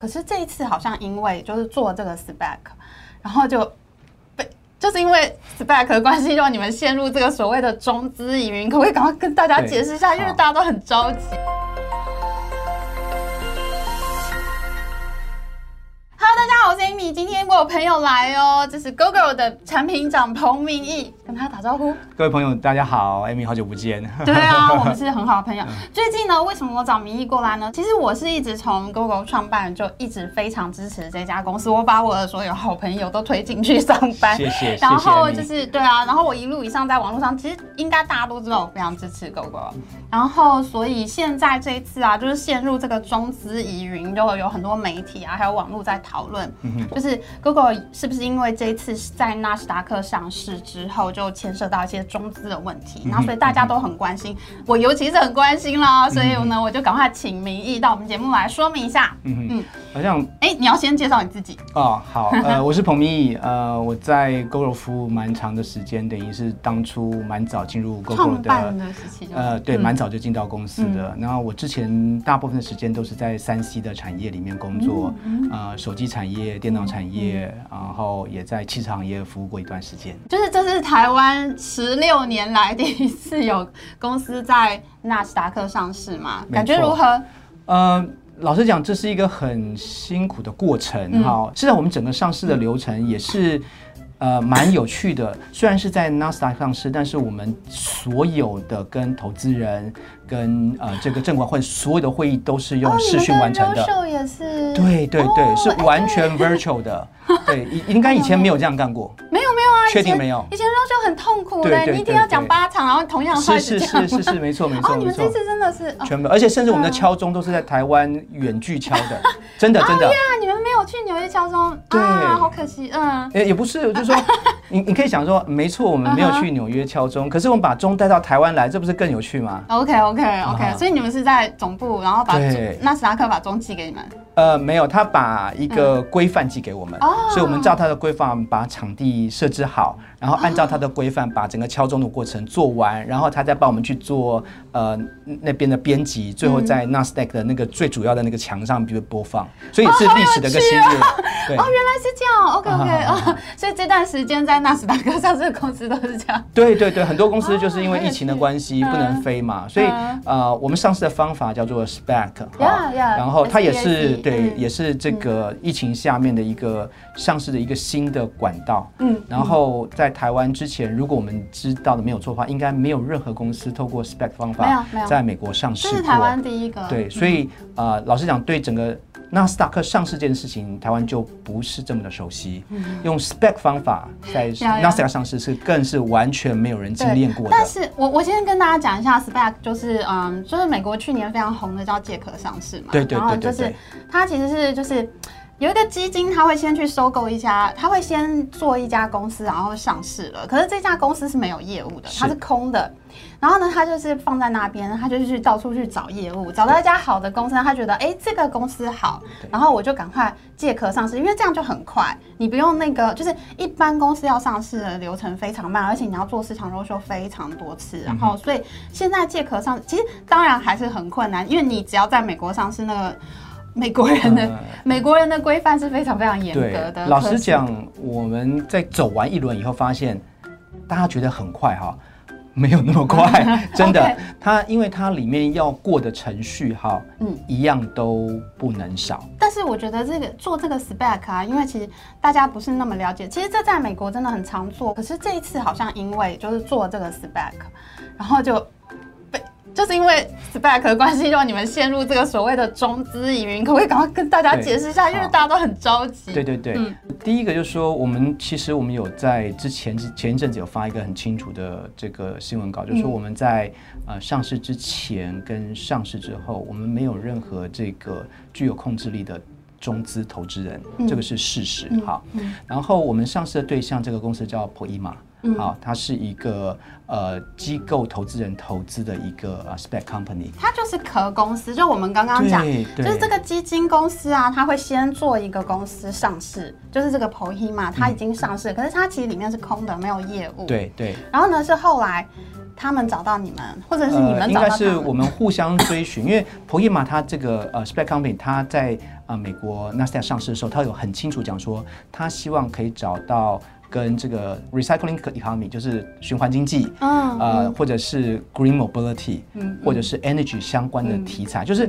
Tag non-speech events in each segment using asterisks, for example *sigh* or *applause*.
可是这一次好像因为就是做这个 spec，然后就被就是因为 spec 的关系，让你们陷入这个所谓的中资疑云，可不可以赶快跟大家解释一下？因为大家都很着急。今天我有朋友来哦，这是 GoGo 的产品长彭明义，跟他打招呼。各位朋友，大家好，Amy，好久不见。对啊，我们是很好的朋友。*laughs* 最近呢，为什么我找明义过来呢？其实我是一直从 GoGo 创办就一直非常支持这家公司，我把我的所有好朋友都推进去上班。谢谢。然后就是对啊，然后我一路以上在网络上，其实应该大家都知道我非常支持 GoGo。然后所以现在这一次啊，就是陷入这个中资疑云，就有很多媒体啊，还有网络在讨论。就是 Google 是不是因为这一次在纳斯达克上市之后，就牵涉到一些中资的问题，然后所以大家都很关心，我尤其是很关心啦，所以呢，我就赶快请明义到我们节目来说明一下。嗯嗯，好像哎，你要先介绍你自己哦。好，呃，*laughs* 我是彭明义，呃，我在 Google 服务蛮长的时间，等于是当初蛮早进入 Google 的时期，呃，对，蛮早就进到公司的。然后我之前大部分的时间都是在三 C 的产业里面工作，呃，手机产业、电脑产业，然后也在汽车行业服务过一段时间。就是这是台湾十六年来第一次有公司在纳斯达克上市嘛？感觉如何？呃，老实讲，这是一个很辛苦的过程哈。现在我们整个上市的流程也是。呃，蛮有趣的。虽然是在纳斯达克上市，但是我们所有的跟投资人、跟呃这个证管会所有的会议都是用视讯完成的。对对对，是完全 virtual 的。对，应该以前没有这样干过。*laughs* 没有没有啊，确定没有？痛苦的，你一定要讲八场，然后同样是是是是是，没错没错。哦，你们这次真的是全部，而且甚至我们的敲钟都是在台湾远距敲的，真 *laughs* 的真的。呀，你们没有去纽约敲钟，对，好可惜，嗯。也也不是，就是。*laughs* 说，你你可以想说，没错，我们没有去纽约敲钟，可是我们把钟带到台湾来，这不是更有趣吗？OK OK OK，所以你们是在总部，然后把纳斯达克把钟寄给你们。呃，没有，他把一个规范寄给我们，所以我们照他的规范把场地设置好，然后按照他的规范把整个敲钟的过程做完，然后他再帮我们去做呃那边的编辑，最后在 NASDAQ 的那个最主要的那个墙上比如播放，所以是历史的一个新月。哦，原来是这样，OK OK 啊，*laughs* 所以这段时间在纳斯达克上市公司都是这样。对对对，很多公司就是因为疫情的关系不能飞嘛，所以呃，我们上市的方法叫做 SPAC，然后它也是。对，也是这个疫情下面的一个上市的一个新的管道。嗯，然后在台湾之前，如果我们知道的没有错的话，应该没有任何公司透过 SPAC 方法在美国上市。这是台湾第一个。对，所以呃，老实讲，对整个纳斯达克上市这件事情，台湾就不是这么的熟悉。用 spec 方法在纳斯达克上市是更是完全没有人经验过的。但是我我先跟大家讲一下 spec，就是嗯，就是美国去年非常红的叫借壳上市嘛。对对对对对。它其实是就是有一个基金，他会先去收购一家，他会先做一家公司，然后上市了。可是这家公司是没有业务的，它是空的。然后呢，他就是放在那边，他就去到处去找业务，找到一家好的公司，他觉得哎这个公司好，然后我就赶快借壳上市，因为这样就很快，你不用那个就是一般公司要上市的流程非常慢，而且你要做市场 roadshow 非常多次，然后所以现在借壳上其实当然还是很困难，因为你只要在美国上市那个。美国人的美国人的规范是非常非常严格的。老实讲，我们在走完一轮以后，发现大家觉得很快哈，*laughs* 没有那么快，*laughs* 真的。它因为它里面要过的程序哈，嗯，一样都不能少。但是我觉得这个做这个 spec 啊，因为其实大家不是那么了解，其实这在美国真的很常做。可是这一次好像因为就是做这个 spec，然后就。就是因为 SPAC 的关系，让你们陷入这个所谓的中资疑云，可不可以赶快跟大家解释一下？因为大家都很着急。对对对，第一个就是说，我们其实我们有在之前前一阵子有发一个很清楚的这个新闻稿，就是说我们在呃上市之前跟上市之后，我们没有任何这个具有控制力的中资投资人，这个是事实。好，然后我们上市的对象，这个公司叫好，它是一个呃机构投资人投资的一个 spec company，它就是壳公司，就我们刚刚讲，就是这个基金公司啊，它会先做一个公司上市，就是这个 Pohima，它已经上市，可是它其实里面是空的，没有业务。。对对。然后呢，是后来他们找到你们，或者是你呃，们应找到他们。该是我们互相追寻，因为 Pohima 它这个呃 Spec Company，它在啊、呃美国 NASDAQ 上市的时候，他有很清楚讲说，他希望可以找到跟这个 recycling economy，就是循环经济，嗯呃，或者是 green mobility，嗯或者是 energy 相关的题材，就是。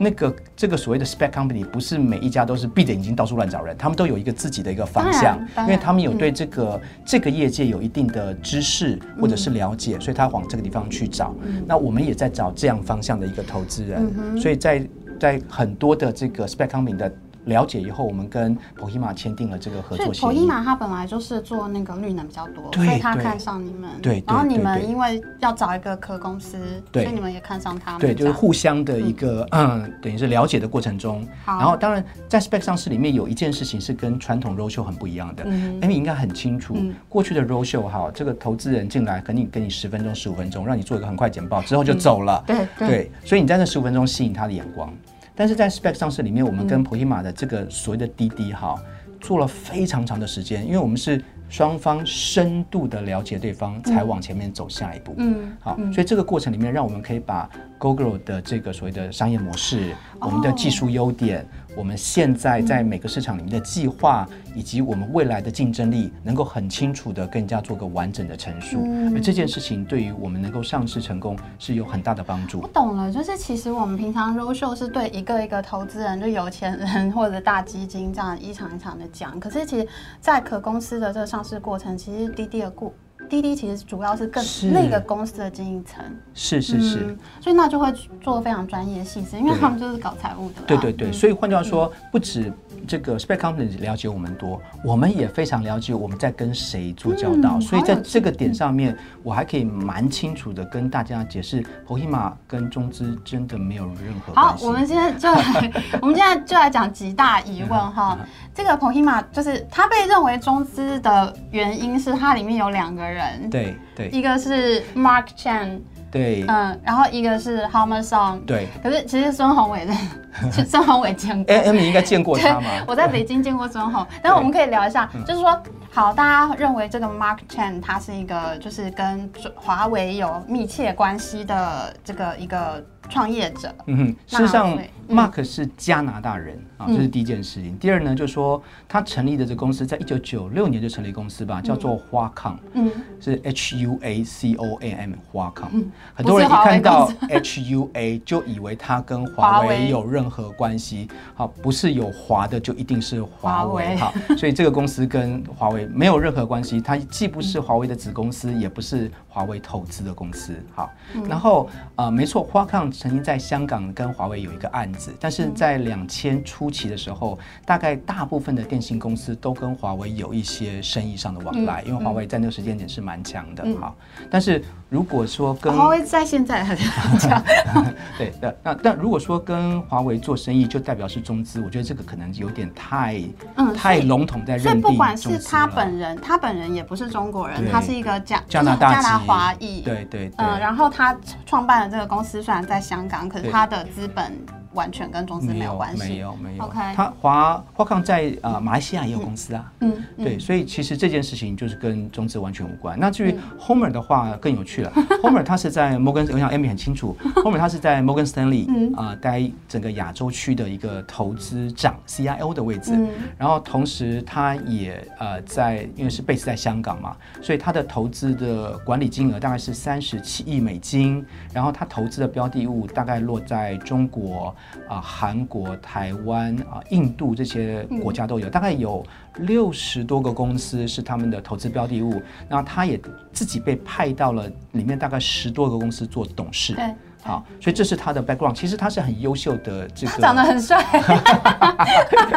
那个这个所谓的 spec company 不是每一家都是闭着眼睛到处乱找人，他们都有一个自己的一个方向因为他们有对这个、这个业界有一定的知识或者是了解，所以他往这个地方去找。那我们也在找这样方向的一个投资人，所以在在很多的这个 spec coming 的了解以后，我们跟 Pohima 签订了这个合所以作协议。普伊玛它本来就是做那个绿能比较多，所以他看上你们。对对然后你们因为要找一个壳公司，所以你们也看上他们。对，就是互相的一个嗯，等于是了解的过程中。然后当然在 spec 上市里面有一件事情是跟传统 roadshow 很不一样的。嗯 Amy 应该很清楚，过去的 roadshow 哈，这个投资人进来，肯定给你十分钟、十五分钟，让你做一个很快简报，之后就走了。对对对，所以你在那十五分钟吸引他的眼光。但是在 spec 上市里面，我们嗯。跟 Pohima 的这个所谓的滴滴哈，做了非常长的时间，因为我们是双方深度的了解对方，才往前面走下一步。嗯，好，所以这个过程里面，让我们可以把 Google 的这个所谓的商业模式、我们的技术优点、我们现在在每个市场里面的计划，以及我们未来的竞争力，能够很清楚的跟人家做个完整的陈述。而这件事情对于我们能够上市成功是有很大的帮助我。懂了，就是其实我们平常 roadshow 是对一个一个投资人，就有钱人或者大基金这样一场一场的讲。可是其实，在可公司的这个上市过程，其实滴滴的顾滴滴其实主要是更是那个公司的经营层，是是是。嗯，所以那就会做非常专业细致，因为他们就是搞财务的啦。对对对，嗯所以换句话说，不止这个 spec company 了解我们多，我们也非常了解我们在跟谁做交道。嗯所以在这个点上面，我还可以蛮清楚的跟大家解释，Pohima 跟中资真的没有任何好关，系。我们现在就来，*laughs* 我们现在就来讲几大疑问哈。这个 Pohima 就是它被认为中资的原因是它里面有两个人，对对。一个是 Mark Chan 对。嗯，然后一个是 Homer Song。对，可是其实孙宏伟的，*laughs* 孙宏伟见过。哎，Amy 应该见过他吗？我在北京见过孙宏，但是我们可以聊一下，就是说，好，大家认为这个 Mark Chan 他是一个就是跟华为有密切关系的这个一个创业者，嗯哼，事那实上，Mark 是加拿大人啊，这是第一件事情。第二呢，就是说他成立的这公司在一九九六年就成立公司吧，叫做花康，嗯，是 H U A C O A M 花康。嗯很多人一看到 H U A *laughs* 就以为它跟华华为为有任何关系。好，不是有华的就一定是华华为为。好，*laughs* 所以这个公司跟华为没有任何关系，它既不是华为的子公司，也不是华为投资的公司。好，嗯然后呃，没错，花康曾经在香港跟华为有一个案子，但嗯。是在两千初期的时候，大概大部分的电信公司都跟华为有一些生意上的往来，因为华为在那个时间点是蛮强的。嗯。好，但是如果说跟华为在现在还是这样，*laughs* 对的，那但如果说跟华为做生意，就代表是中资，我觉得这个可能有点太嗯，太笼统在所以认定不管是他本人，他本人也不是中国人，他是一个加加拿大加拿华裔，对对对，嗯，然后他创办了这个公司虽然在香港，可是他的资本完全跟中资没有关系。没有没有 OK 他华华康在呃马来西亚也有公司啊。嗯，嗯对，所以其实这件事情就是跟中资完全无关。那至于 Homer 的话更有趣了，*laughs* Homer 他是在摩根，我想 Amy 很清楚，*laughs* Homer 他是在 Morgan Stanley 嗯啊、待整个亚洲区的一个投资长 CIO 的位置。嗯然后同时他也呃在，因为是 base 在香港嘛，所以他的投资的管理金额大概是三十七亿美金，然后他投资的标的物大概落在中国啊、韩国、台湾啊、印度这些国家都有，大概有六十多个公司是他们的投资标的物，那他也自己被派到了里面大概十多个公司做董事。对，好，所以这是他的 background。其实他是很优秀的这个，他长得很帅，*laughs*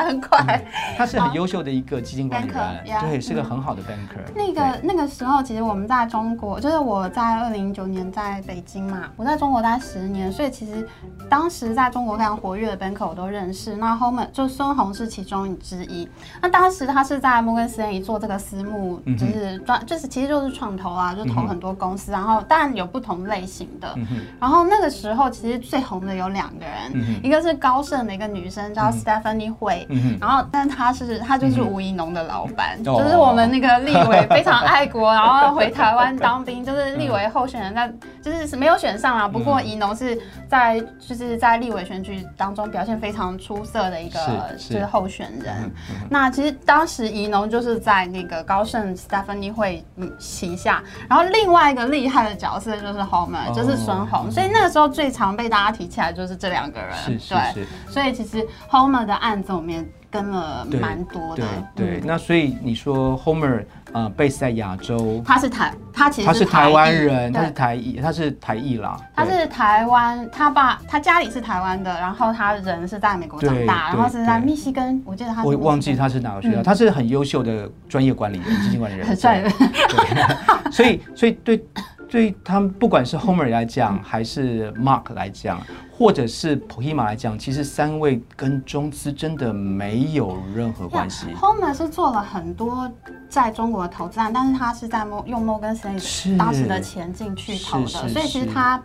很快。他是很优秀的一个基金管理 Banker，人，yeah，对，是个嗯很好的 banker。那个那个时候，其实我们在中国，就是我在二零一九年在北京嘛，我在中国待十年，所以其实当时在中国非常活跃的 banker 我都认识。那后面就孙红是其中之一。那当时他是在摩根斯丹利做这个私募，就是专，就是其实就是创投啊，就投很多公司，然后当然有不同类型的。嗯，然后那个时候其实最红的有两个人，嗯一个是高盛的一个女生叫嗯 Stephanie Hui，、位，嗯，然后但他是他就是吴怡农的老板，哦。就是我们那个立委非常爱国，*laughs* 然后回台湾当兵，就是立委候选人，但就是是没有选上啊。不过嗯怡农是在就是在立委选举当中表现非常出色的一个就是候选人。那其实当时怡农就是在那个高盛 Stephanie 会嗯旗下，然后另外一个厉害的角色就是 Homer，、哦。就是孙红，所以那个时候最常被大家提起来就是这两个人。是是对，所以其实 Homer 的案子我们也跟了蛮多的。对。那所以你说 Homer 呃 base 在亚洲，他是台，他其实他是台湾人，他是，台裔，他是台裔啦，他是台湾，他爸他家里是台湾的，然后他人是在美国长大，然后是在密西根，我记得他是我忘记他是哪个学校，嗯。他是很优秀的专业管理人、基金管理人，很帅的，对，*laughs* 所以所以对对他们不管是 Homer 来讲，还是 Mark 来讲，或者是 Pohima 来讲，其实三位跟中资真的没有任何关系。Homer 是做了很多在中国的投资案，但是他是在用摩根 l e y 当时的钱进去投的，所以其实他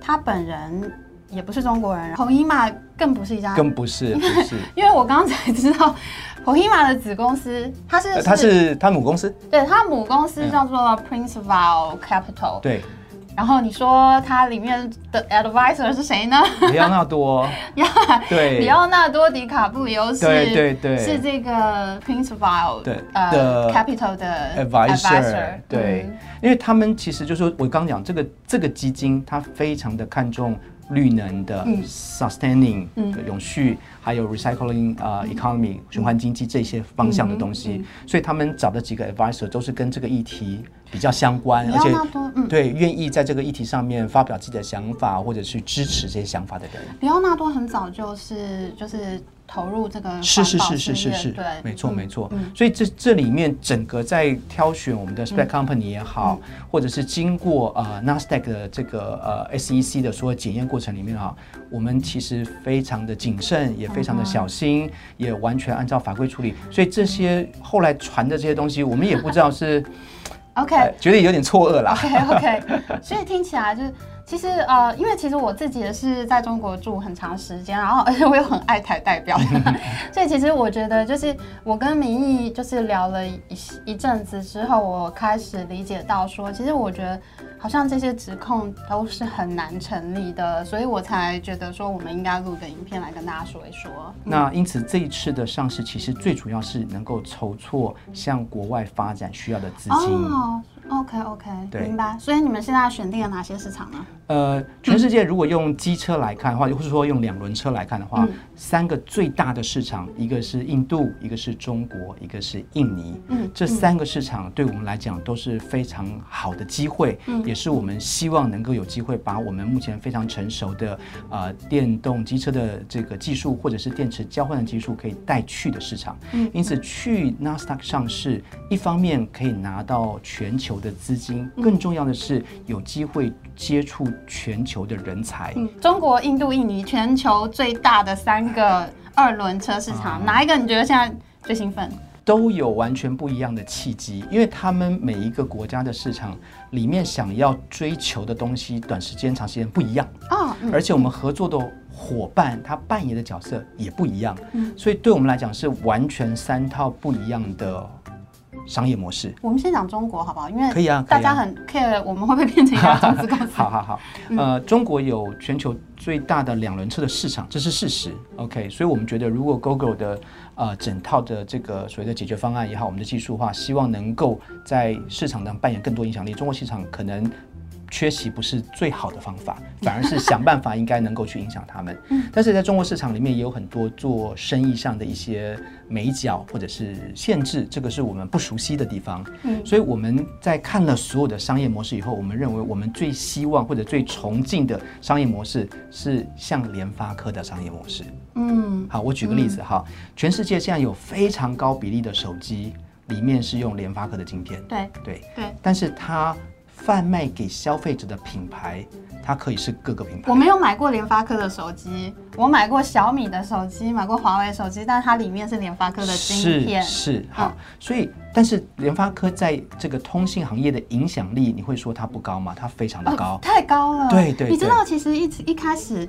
他本人也不是中国人，Pohima 更不是一家，更不是 *laughs* 不是，因为我刚刚才知道 Pohima 的子公司，它是它是它母公司，对它母公司嗯。叫做 Principal Capital，对，然后你说它里面的 advisor 是谁呢？里奥纳多，*laughs* 呀，对，里奥纳多·迪卡布里欧是对对对。是这个 Principal 对呃的 Capital 的 advisor，对。嗯，因为他们其实就是说我刚讲这个这个基金，它非常的看重绿能的嗯。sustaining 永续，还有 recycling 呃 economy 循环经济这些方向的东嗯西，所以他们找的几个 advisor 都是跟这个议题比较相关，而且嗯，对愿意在这个议题上面发表自己的想法，或者去支持这些想法的人。里奥纳多很早就是就是投入这个是是是是是是，对，没错嗯没错嗯。所以这这里面整个在挑选我们的 spec company 也好，嗯或者是经过呃 Nasdaq 的这个呃 SEC 的所有检验过程里面啊，我们其实非常的谨慎，也非常的小心，也完全按照法规处理。所以这些后来传的这些东西，我们也不知道是 OK 呃觉得有点错愕啦。OK OK，所以听起来就是，其实呃，因为其实我自己也是在中国住很长时间，然后 *laughs* 而且我又很爱台代表，*laughs* 所以其实我觉得就是我跟明义就是聊了一一阵子之后，我开始理解到说，其实我觉得好像这些指控都是很难成立的，所以我才觉得说我们应该录个影片来跟大家说一说。那因此这一次的上市，其实最主要是能够筹措向国外发展需要的资金。哦，OK OK，对明白。所以你们现在选定了哪些市场呢？呃，全世界如果用机车来看的话，或是说用两轮车来看的话，嗯三个最大的市场，一个是印度，一个是中国，一个是印尼。嗯这三个市场对我们来讲都是非常好的机会，嗯也是我们希望能够有机会把我们目前非常成熟的呃电动机车的这个技术，或者是电池交换的技术可以带去的市场。嗯因此去 NASDAQ 上市，一方面可以拿到全球的资金，嗯更重要的是有机会接触全球的人才。嗯，中国、印度、印尼，全球最大的三个二轮车市场，啊。哪一个你觉得现在最兴奋？都有完全不一样的契机，因为他们每一个国家的市场里面想要追求的东西，短时间、长时间不一样，哦，嗯。而且我们合作的伙伴他扮演的角色也不一样，嗯。所以对我们来讲是完全三套不一样的商业模式。我们先讲中国好不好？因为可以啊。大家很 care 我们会不会变成一家中资公司。*laughs* 好好好，呃，中国有全球最大的两轮车的市场，这是事实。OK，所以我们觉得，如果 GoGo 的呃整套的这个所谓的解决方案也好，我们的技术的话，希望能够在市场上扮演更多影响力。中国市场可能。缺席不是最好的方法，反而是想办法应该能够去影响他们。但是在中国市场里面也有很多做生意上的一些美角或者是限制，这个是我们不熟悉的地方。嗯。所以我们在看了所有的商业模式以后，我们认为我们最希望或者最崇敬的商业模式是像联发科的商业模式。嗯。好，我举个例子哈，全世界现在有非常高比例的手机里面是用联发科的晶片，对。对，对，但是它贩卖给消费者的品牌，它可以是各个品牌我。没有买过联发科的手机，我买过小米的手机，买过华为手机，但它里面是联发科的芯片。是是好，嗯所以但是联发科在这个通信行业的影响力，你会说它不高吗？它非常的高。哦，太高了。对对对你知道，其实一直一开始，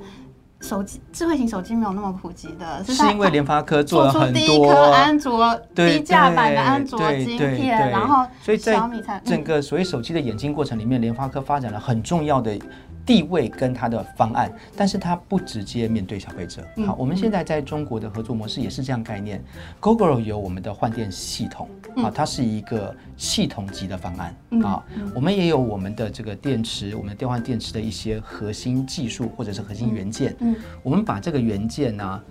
手机智慧型手机没有那么普及的，是因为联发科做了很第一颗多安卓对低价版的安卓对对晶片，对然后所以在小米才整嗯个所谓手机的演进过程里面，联发科发展了很重要的地位跟它的方案，但是它不直接面对消费者。嗯好，我们现在在中国的合作模式也是这样概念。GoGo 有我们的换电系统，嗯啊，它是一个系统级的方案嗯啊。我们也有我们的这个电池，我们的电换电池的一些核心技术或者是核心元件，嗯我们把这个元件呢、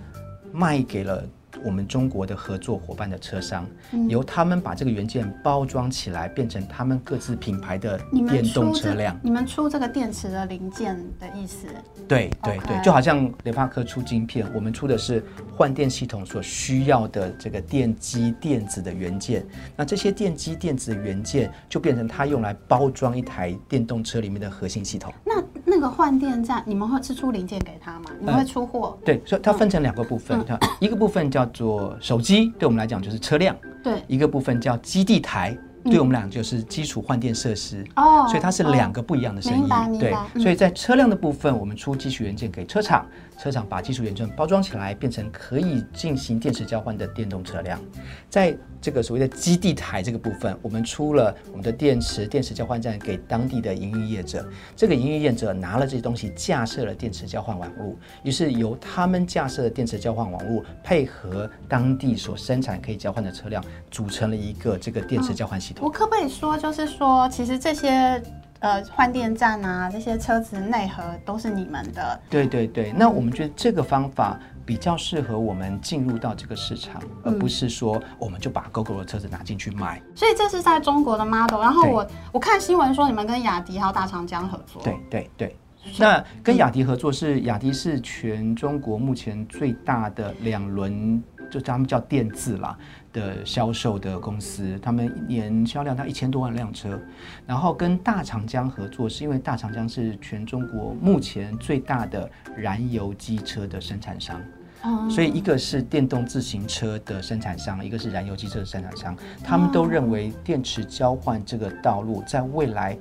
卖给了我们中国的合作伙伴的车商，嗯由他们把这个元件包装起来，变成他们各自品牌的电动车辆。你们出这个电池的零件的意思，对对对，就好像联发科出晶片，我们出的是换电系统所需要的这个电机电子的元件。那这些电机电子的元件就变成它用来包装一台电动车里面的核心系统。那那个换电站，你们会是出零件给他吗？你们会出货？对，所以它分成两个部分，它一个部分叫做手机，对我们来讲就是车辆；对，一个部分叫基地台，对我们俩就是基础换电设施。哦所以它是两个不一样的生意对所以在车辆的部分，我们出基础元件给车厂，车厂把基础元件包装起来，变成可以进行电池交换的电动车辆。在这个所谓的基地台这个部分，我们出了我们的电池电池交换站给当地的营运业者，这个营运业者拿了这些东西架设了电池交换网络，于是由他们架设的电池交换网络配合当地所生产可以交换的车辆，组成了一个这个电池交换系统。我可不可以说，就是说，其实这些呃换电站啊，这些车子内核都是你们的，对对对，那我们觉得这个方法比较适合我们进入到这个市场，而不是说我们就把 GoGo 的车子拿进去卖。所以这是在中国的 model。然后我我看新闻说你们跟雅迪还有大长江合作，对对对。那跟雅迪合作是雅迪是全中国目前最大的两轮，就他们叫电自啦的销售的公司，他们一年销量到一千多万辆车。然后跟大长江合作，是因为大长江是全中国目前最大的燃油机车的生产商。嗯所以一个是电动自行车的生产商，一个是燃油机车的生产商，他们都认为电池交换这个道路在未来。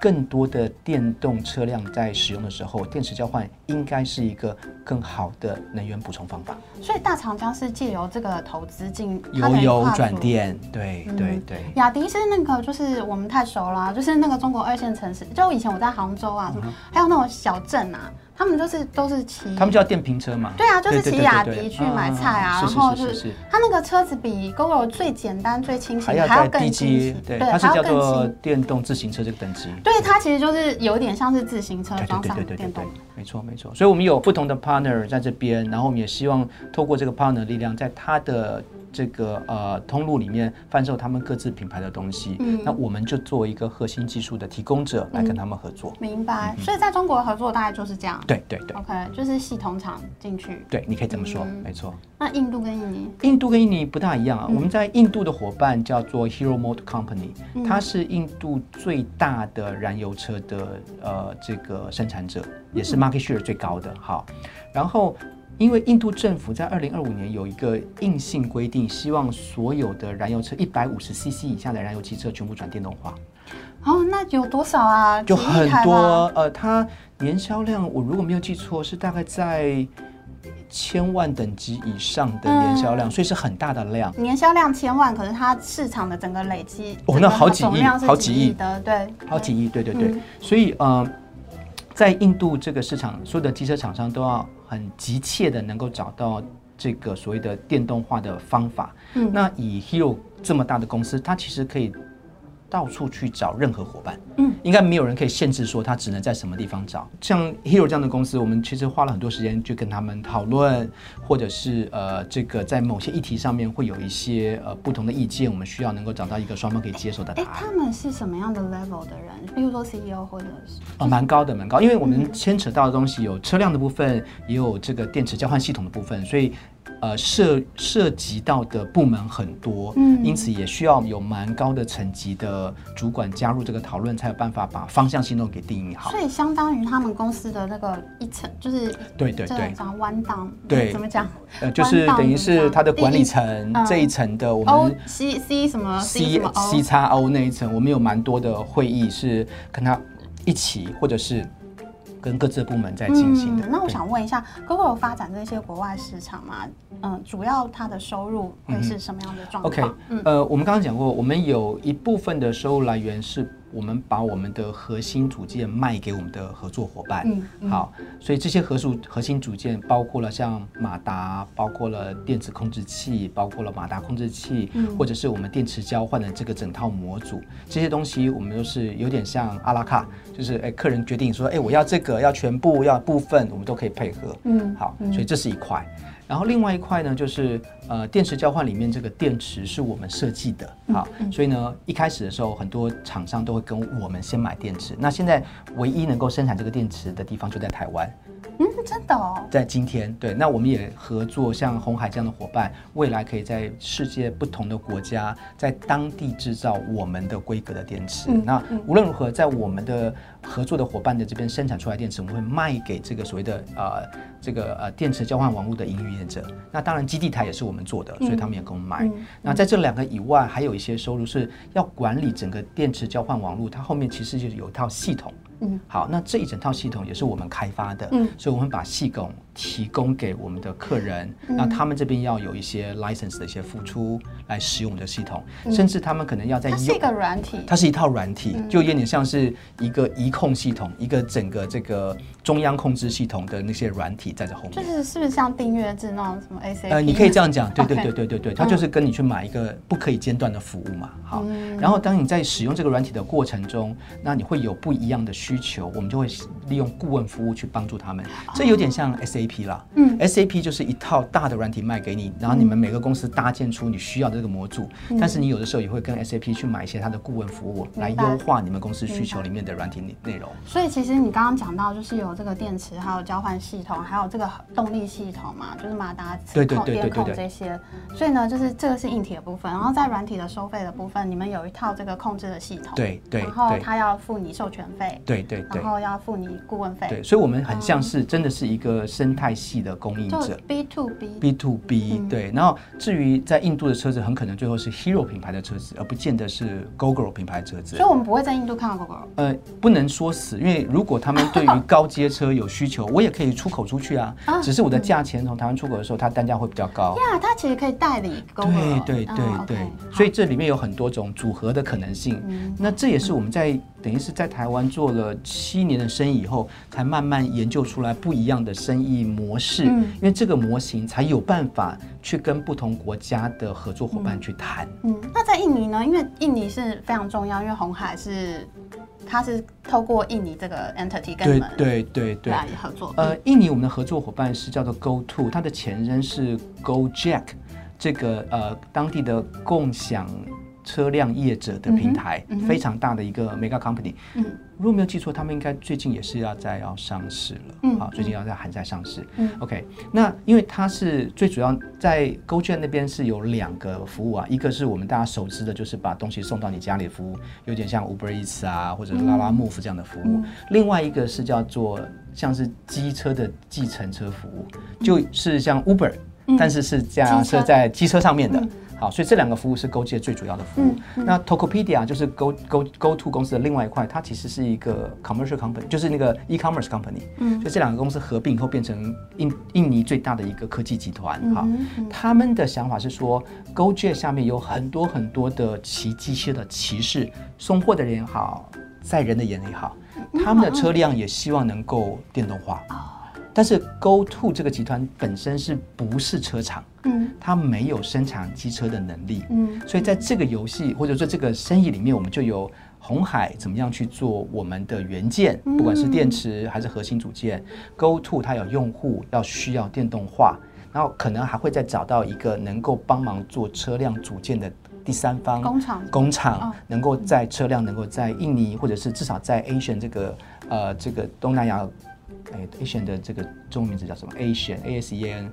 更多的电动车辆在使用的时候，电池交换应该是一个更好的能源补充方法。所以大长江是借由这个投资进它由油转电，对嗯对对。雅迪是那个，就是我们太熟啦、就是那个中国二线城市，就以前我在杭州啊，什么、还有那种小镇啊，他们就是都是骑，嗯他们叫电瓶车嘛？对啊，就是骑雅迪去买菜啊，啊然后就是是它那个车子比 GoGo 最简单、最轻还型，还要更轻型，，对，对，它是叫做。电动自行车这个等级。对，它其实就是有点像是自行车对装上对对对对电动对，没错没错。所以我们有不同的 partner 在这边，然后我们也希望透过这个 partner 力量，在它的这个呃通路里面贩售他们各自品牌的东西。嗯那我们就做一个核心技术的提供者来跟他们合作。明白。所以在中国合作大概就是这样。对对对 OK，就是系统厂进去。对，你可以这么说，嗯没错。那印度跟印尼，印度跟印尼不大一样啊，嗯我们在印度的伙伴叫做 Hero Motor Company，、嗯它是印度最大的燃油车的呃这个生产者，也是 market share 最高的。好，然后因为印度政府在二零二五年有一个硬性规定，希望所有的燃油车一百五十 CC 以下的燃油汽车全部转电动化，哦，那有多少啊？就很多呃，它年销量我如果没有记错是大概在。千万等级以上的年销量，所以是很大的量。年销量千万，可是它市场的整个累积，哦那好几亿好几亿的，对，好几亿，对对对，嗯所以呃，在印度这个市场，所有的机车厂商都要很急切的能够找到这个所谓的电动化的方法。嗯那以 Hero 这么大的公司，它其实可以到处去找任何伙伴，嗯，应该没有人可以限制说他只能在什么地方找。像 Hero 这样的公司，我们其实花了很多时间去跟他们讨论，或者是呃，这个在某些议题上面会有一些呃不同的意见，我们需要能够找到一个双方可以接受的答哎，案。他们是什么样的 level 的人？比如说 CEO 或者是呃，蛮高的，蛮高，因为我们牵扯到的东西有车辆的部分，也有这个电池交换系统的部分，所以呃涉涉及到的部门很多，嗯因此也需要有蛮高的层级的主管加入这个讨论，才有办法把方向性都给定义好。所以相当于他们公司的那个一层，就是这对对对，讲弯档，对怎么讲呃，就是等于是它的管理层嗯这一层的我们 C C 什么 C C 叉 O 那一层，我们有蛮多的会议是跟他一起，或者是跟各自的部门在进行的。嗯那我想问一下，Google 有发展这些国外市场嘛？嗯，主要它的收入会是什么样的状况 OK，嗯呃，我们刚刚讲过，我们有一部分的收入来源是我们把我们的核心组件卖给我们的合作伙伴。嗯好，所以这些核数核心组件包括了像马达，包括了电子控制器，包括了马达控制器，嗯或者是我们电池交换的这个整套模组，这些东西我们都是有点像阿拉卡，就是哎，客人决定说，哎，我要这个，要全部，要部分，我们都可以配合。嗯好，所以这是一块。然后另外一块呢，就是呃电池交换里面这个电池是我们设计的，好，所以呢一开始的时候很多厂商都会跟我们先买电池。那现在唯一能够生产这个电池的地方就在台湾，嗯，真的哦，在今天，对，那我们也合作像红海这样的伙伴，未来可以在世界不同的国家，在当地制造我们的规格的电池。那无论如何，在我们的合作的伙伴的这边生产出来电池，我们会卖给这个所谓的呃这个呃电池交换网络的营运业者。那当然基地台也是我们做的，所以他们也跟我们买。那在这两个以外，还有一些收入是要管理整个电池交换网络，它后面其实就是有一套系统。嗯，好，那这一整套系统也是我们开发的，嗯所以我们把系统提供给我们的客人，嗯那他们这边要有一些 license 的一些付出来使用我们的系统，嗯甚至他们可能要在用它是一个软体，它是一套软体，嗯就有点像是一个移控系统，一个整个这个中央控制系统的那些软体在这后面。就是是不是像订阅制那种什么？呃，你可以这样讲，对对对对对对，它就是跟你去买一个不可以间断的服务嘛。好，然后当你在使用这个软体的过程中，那你会有不一样的需求，我们就会利用顾问服务去帮助他们。这有点像 SAP 啦，嗯，SAP 就是一套大的软体卖给你，然后你们每个公司搭建出你需要的这个模组，但是你有的时候也会跟 SAP 去买一些它的顾问服务，来优化你们公司需求里面的软体内内容。所以其实你刚刚讲到，就是有这个电池，还有交换系统，还有这个动力系统嘛，就是马达、磁对对控、电控对对对对这些。所以呢，就是这个是硬体的部分，然后在软体的收费的部分，你们有一套这个控制的系统，对对然后对它要付你授权费，对对对然后要付你顾问费，对，所以我们很像是真的是一个生态系的供应者。B to B。B to B，、对，然后至于在印度的车子，很可能最后是 Hero 品牌的车子，而不见得是 GoGo 品牌的车子所以。我们不会在印度看到 GoGo。呃，不能说死，因为如果他们对于高阶车有需求，我也可以出口出去啊。啊只是我的价钱从台湾出口的时候，它单价会比较高。呀，它其实可以代理 GoGo。对对对哦对所以这里面有很多种组合的可能性。那这也是我们在等于是在台湾做了七年的生意以后，才慢慢研究出来不一样的生意模式。嗯因为这个模型才有办法去跟不同国家的合作伙伴去谈。嗯，那在印尼呢？因为印尼是非常重要，因为红海是它是透过印尼这个 entity 跟你对们对对对。来合作。呃，印尼我们的合作伙伴是叫做 GoTo，它的前身是 GoJack，这个呃当地的共享车辆业者的平台，非常大的一个 mega company。嗯如果没有记错，他们应该最近也是要在要上市了，嗯好，最近要在还在上市。嗯 OK，那因为它是最主要在 GoJet 那边是有两个服务啊，一个是我们大家熟知的，就是把东西送到你家里的服务，有点像 Uber Eats 啊或者拉拉 Move 这样的服务。另外一个是叫做像是机车的计程车服务，就是像 Uber，、但是是架设在机车上面的。好，所以这两个服务是 GoJet 最主要的服务。那 Tokopedia 就是 Go Go Go To 公司的另外一块，它其实是一个 commercial company，就是那个 e-commerce company。嗯，所以这两个公司合并以后变成印印尼最大的一个科技集团。好，他们的想法是说，GoJet 下面有很多很多的骑机车的骑士，送货的人也好，在人的眼里好，他们的车辆也希望能够电动化。但是 Go To 这个集团本身是不是车厂？嗯。它没有生产机车的能力，嗯。所以在这个游戏或者说这个生意里面，我们就有红海怎么样去做我们的元件，不管是电池还是核心组件。Go To 它有用户要需要电动化，然后可能还会再找到一个能够帮忙做车辆组件的第三方工厂。工厂哦。能够在车辆能够在印尼或者是至少在 Asian 这个呃这个东南亚，哎 Asian 的这个中文名字叫什么？Asian A S E A N。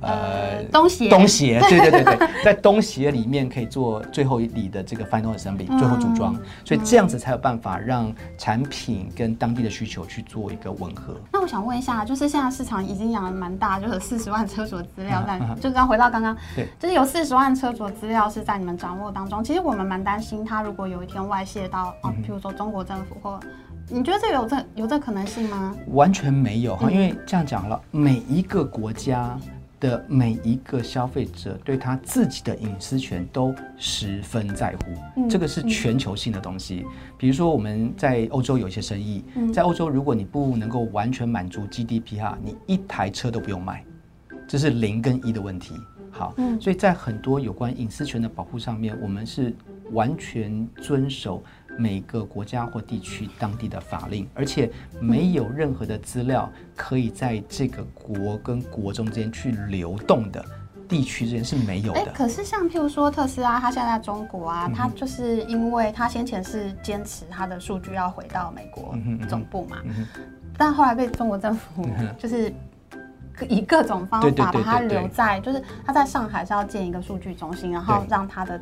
呃，东协东协，*laughs* 对对对对，在东协里面可以做最后一里的这个 final assembly，最后组装，所以这样子才有办法让产品跟当地的需求去做一个吻合。那我想问一下，就是现在市场已经养了蛮大，就是四十万车主的资料，嗯但就刚回到刚刚，对，就是有四十万车主的资料是在你们掌握当中。其实我们蛮担心，它如果有一天外泄到，哦，譬如说中国政府或你觉得这有这有这可能性吗？完全没有哈，因为这样讲了，每一个国家的每一个消费者对他自己的隐私权都十分在乎，这个是全球性的东西。比如说我们在欧洲有一些生意，在欧洲如果你不能够完全满足 GDP 哈，你一台车都不用卖，这是零跟一的问题。好，所以在很多有关隐私权的保护上面，我们是完全遵守每个国家或地区当地的法令，而且没有任何的资料可以在这个国跟国中间去流动的地区之间是没有的。可是像譬如说特斯拉，它现在在中国啊，它就是因为它先前是坚持它的数据要回到美国总部嘛，但后来被中国政府就是。以各种方法把它留在，就是他在上海是要建一个数据中心，然后让他的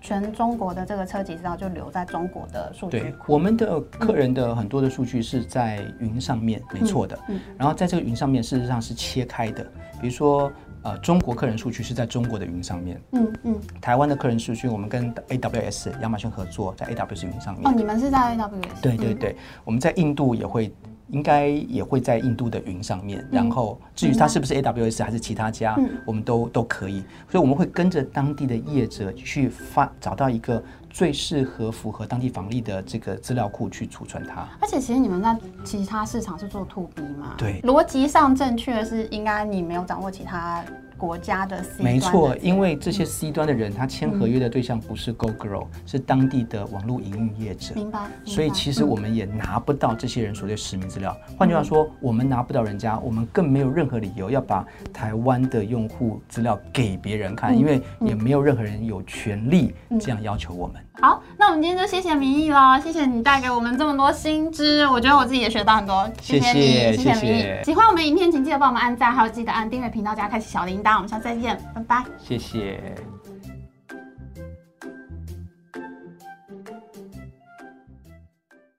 全中国的这个车籍资料就留在中国的数据库。我们的客人的很多的数据是在云上面，没错的。嗯然后在这个云上面，事实上是切开的。比如说，呃，中国客人数据是在中国的云上面。嗯嗯。台湾的客人数据，我们跟 AWS 亚马逊合作，在 AWS 云上面。哦，你们是在 AWS？对对对，我们在印度也会。应该也会在印度的云上面，然后至于它是不是 AWS 还是其他家，我们都都可以。所以我们会跟着当地的业者去发，找到一个最适合、符合当地防疫的这个资料库去储存它。而且其实你们在其他市场是做 To B 嘛？对，逻辑上正确是应该你没有掌握其他。国家的 C 没错，因为这些 C 端的人，他签合约的对象不是 Go Girl，、嗯是当地的网络营运业者。明白。所以其实我们也拿不到这些人所谓实名资料。换句话说，我们拿不到人家，我们更没有任何理由要把台湾的用户资料给别人看，因为也没有任何人有权利这样要求我们。好，那我们今天就谢谢明义了，谢谢你带给我们这么多新知，我觉得我自己也学到很多。谢谢你，谢谢明义。喜欢我们影片，请记得帮我们按赞，还有记得按订阅频道加开启小铃铛。我们下次再见，拜拜。谢谢。